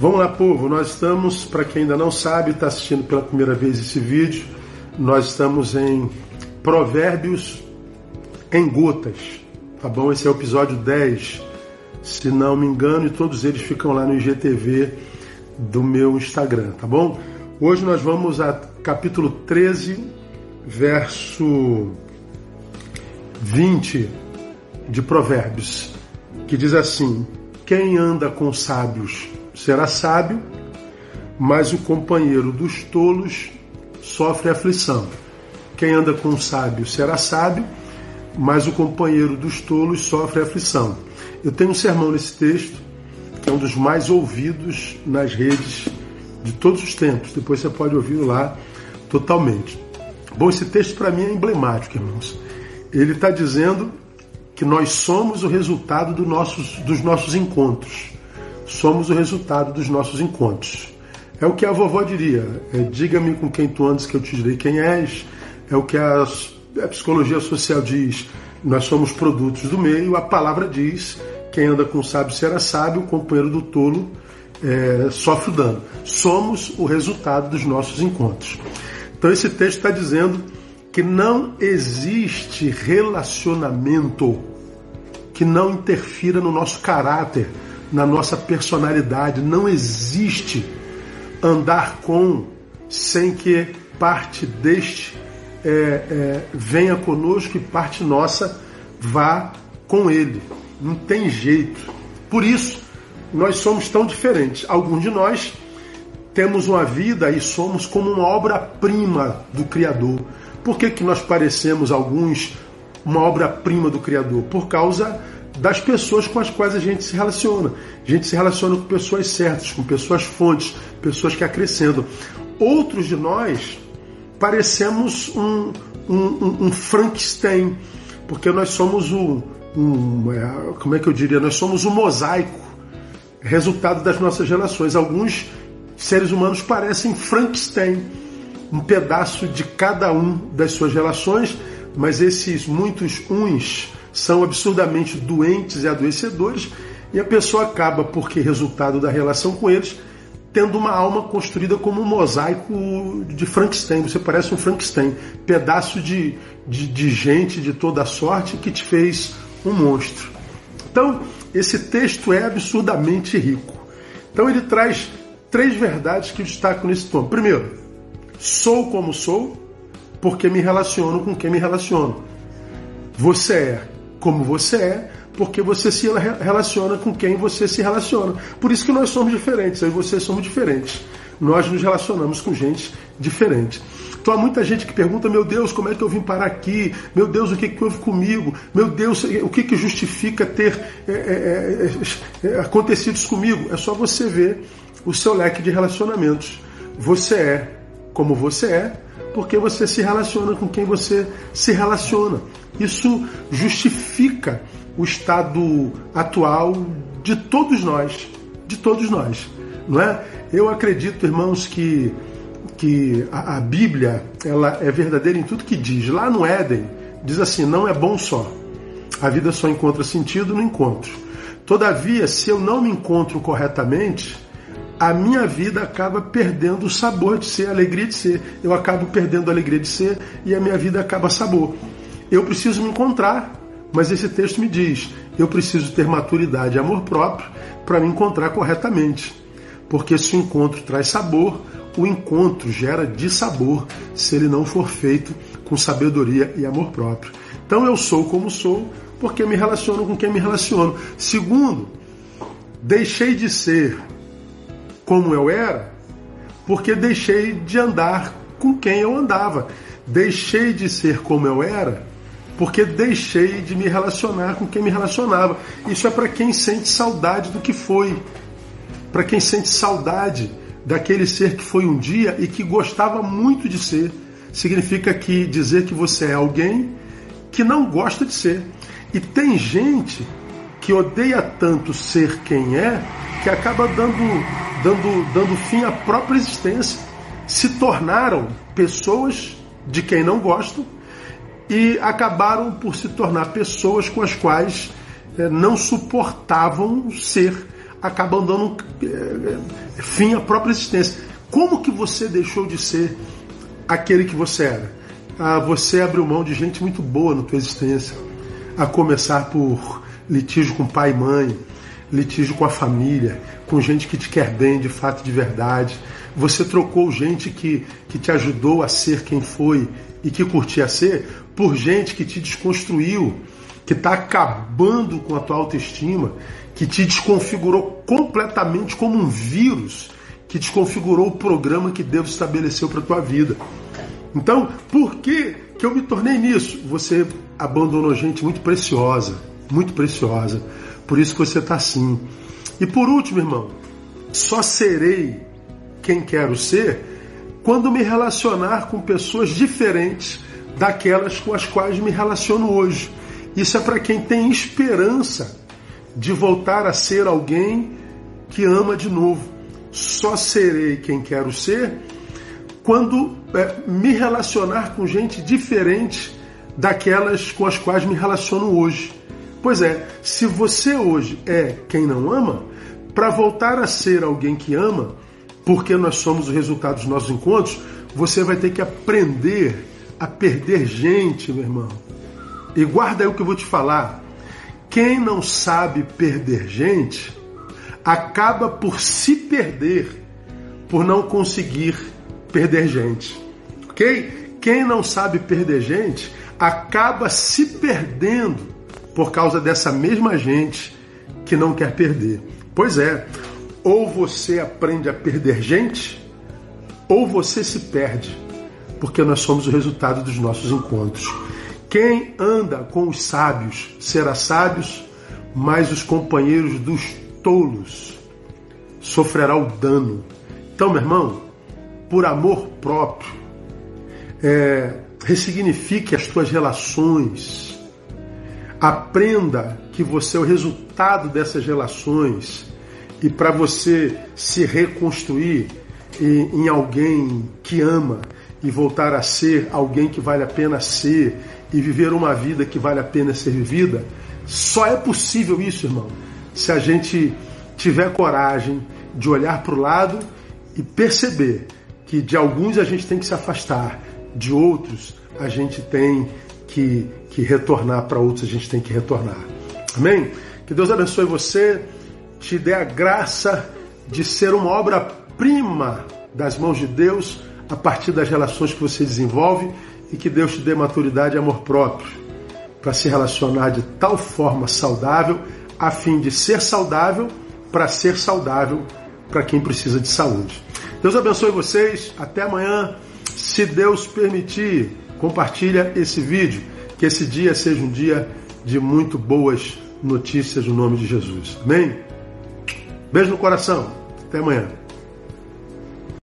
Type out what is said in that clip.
Vamos lá, povo. Nós estamos, para quem ainda não sabe, está assistindo pela primeira vez esse vídeo, nós estamos em Provérbios em Gotas. Tá bom? Esse é o episódio 10, se não me engano, e todos eles ficam lá no IGTV do meu Instagram, tá bom? Hoje nós vamos a capítulo 13, verso 20 de Provérbios, que diz assim: Quem anda com sábios será sábio, mas o companheiro dos tolos sofre aflição. Quem anda com sábio será sábio, mas o companheiro dos tolos sofre aflição. Eu tenho um sermão nesse texto, que é um dos mais ouvidos nas redes de todos os tempos. Depois você pode ouvir lá totalmente. Bom, esse texto para mim é emblemático, irmãos. Ele está dizendo que nós somos o resultado do nossos, dos nossos encontros somos o resultado dos nossos encontros. É o que a vovó diria: é, diga-me com quem tu andas que eu te direi quem és. É o que a, a psicologia social diz: nós somos produtos do meio. A palavra diz: quem anda com sábio será sábio, o companheiro do tolo é, sofre o dano. Somos o resultado dos nossos encontros. Então esse texto está dizendo que não existe relacionamento que não interfira no nosso caráter, na nossa personalidade. Não existe andar com sem que parte deste é, é, venha conosco e parte nossa vá com ele. Não tem jeito. Por isso, nós somos tão diferentes. Alguns de nós temos uma vida e somos como uma obra-prima do Criador. Por que, que nós parecemos alguns uma obra-prima do Criador? Por causa das pessoas com as quais a gente se relaciona. A gente se relaciona com pessoas certas, com pessoas fontes, pessoas que acrescentam. Outros de nós parecemos um, um, um Frankenstein, porque nós somos o. Um, é, como é que eu diria? Nós somos um mosaico, resultado das nossas relações. Alguns seres humanos parecem Frankenstein, um pedaço de cada um das suas relações, mas esses muitos uns são absurdamente doentes e adoecedores, e a pessoa acaba, porque resultado da relação com eles, tendo uma alma construída como um mosaico de Frankenstein. Você parece um Frankenstein, pedaço de, de, de gente de toda sorte que te fez um monstro. Então, esse texto é absurdamente rico. Então, ele traz três verdades que destaco nesse tom. Primeiro, sou como sou, porque me relaciono com quem me relaciono. Você é como você é, porque você se relaciona com quem você se relaciona. Por isso que nós somos diferentes, eu e você somos diferentes. Nós nos relacionamos com gente diferente. Então há muita gente que pergunta: meu Deus, como é que eu vim parar aqui? Meu Deus, o que, que houve comigo? Meu Deus, o que, que justifica ter é, é, é, é isso comigo? É só você ver o seu leque de relacionamentos. Você é como você é, porque você se relaciona com quem você se relaciona. Isso justifica o estado atual de todos nós, de todos nós, não é? Eu acredito, irmãos, que que a, a Bíblia ela é verdadeira em tudo que diz. Lá no Éden diz assim: não é bom só. A vida só encontra sentido no encontro. Todavia, se eu não me encontro corretamente, a minha vida acaba perdendo o sabor de ser, a alegria de ser. Eu acabo perdendo a alegria de ser e a minha vida acaba sabor. Eu preciso me encontrar, mas esse texto me diz: eu preciso ter maturidade e amor próprio para me encontrar corretamente. Porque se o encontro traz sabor, o encontro gera dissabor se ele não for feito com sabedoria e amor próprio. Então eu sou como sou porque me relaciono com quem me relaciono. Segundo, deixei de ser como eu era, porque deixei de andar com quem eu andava. Deixei de ser como eu era, porque deixei de me relacionar com quem me relacionava. Isso é para quem sente saudade do que foi, para quem sente saudade daquele ser que foi um dia e que gostava muito de ser. Significa que dizer que você é alguém que não gosta de ser. E tem gente que odeia tanto ser quem é que acaba dando, dando, dando fim à própria existência. Se tornaram pessoas de quem não gostam e acabaram por se tornar pessoas com as quais é, não suportavam ser. acabam dando é, fim à própria existência. Como que você deixou de ser aquele que você era? Ah, você abriu mão de gente muito boa na tua existência, a começar por litígio com pai e mãe, litígio com a família, com gente que te quer bem de fato de verdade. Você trocou gente que, que te ajudou a ser quem foi e que curtia ser por gente que te desconstruiu, que está acabando com a tua autoestima, que te desconfigurou completamente como um vírus, que desconfigurou o programa que Deus estabeleceu para tua vida. Então, por que, que eu me tornei nisso? Você abandonou gente muito preciosa, muito preciosa. Por isso que você está assim. E por último, irmão, só serei quem quero ser quando me relacionar com pessoas diferentes daquelas com as quais me relaciono hoje. Isso é para quem tem esperança de voltar a ser alguém que ama de novo. Só serei quem quero ser quando é, me relacionar com gente diferente daquelas com as quais me relaciono hoje. Pois é, se você hoje é quem não ama, para voltar a ser alguém que ama, porque nós somos o resultado dos nossos encontros, você vai ter que aprender a perder gente, meu irmão. E guarda aí o que eu vou te falar. Quem não sabe perder gente, acaba por se perder, por não conseguir perder gente. Ok? Quem não sabe perder gente, acaba se perdendo por causa dessa mesma gente que não quer perder. Pois é, ou você aprende a perder gente, ou você se perde, porque nós somos o resultado dos nossos encontros. Quem anda com os sábios será sábios, mas os companheiros dos tolos sofrerá o dano. Então, meu irmão, por amor próprio, é, ressignifique as tuas relações, aprenda que você é o resultado dessas relações e para você se reconstruir em, em alguém que ama e voltar a ser alguém que vale a pena ser e viver uma vida que vale a pena ser vivida, só é possível isso, irmão, se a gente tiver coragem de olhar para o lado e perceber que de alguns a gente tem que se afastar, de outros a gente tem que, que retornar, para outros a gente tem que retornar. Amém? Que Deus abençoe você, te dê a graça de ser uma obra-prima das mãos de Deus a partir das relações que você desenvolve e que Deus te dê maturidade e amor próprio para se relacionar de tal forma saudável, a fim de ser saudável para ser saudável para quem precisa de saúde. Deus abençoe vocês. Até amanhã. Se Deus permitir, compartilha esse vídeo. Que esse dia seja um dia de muito boas notícias no nome de Jesus. Amém? Beijo no coração. Até amanhã.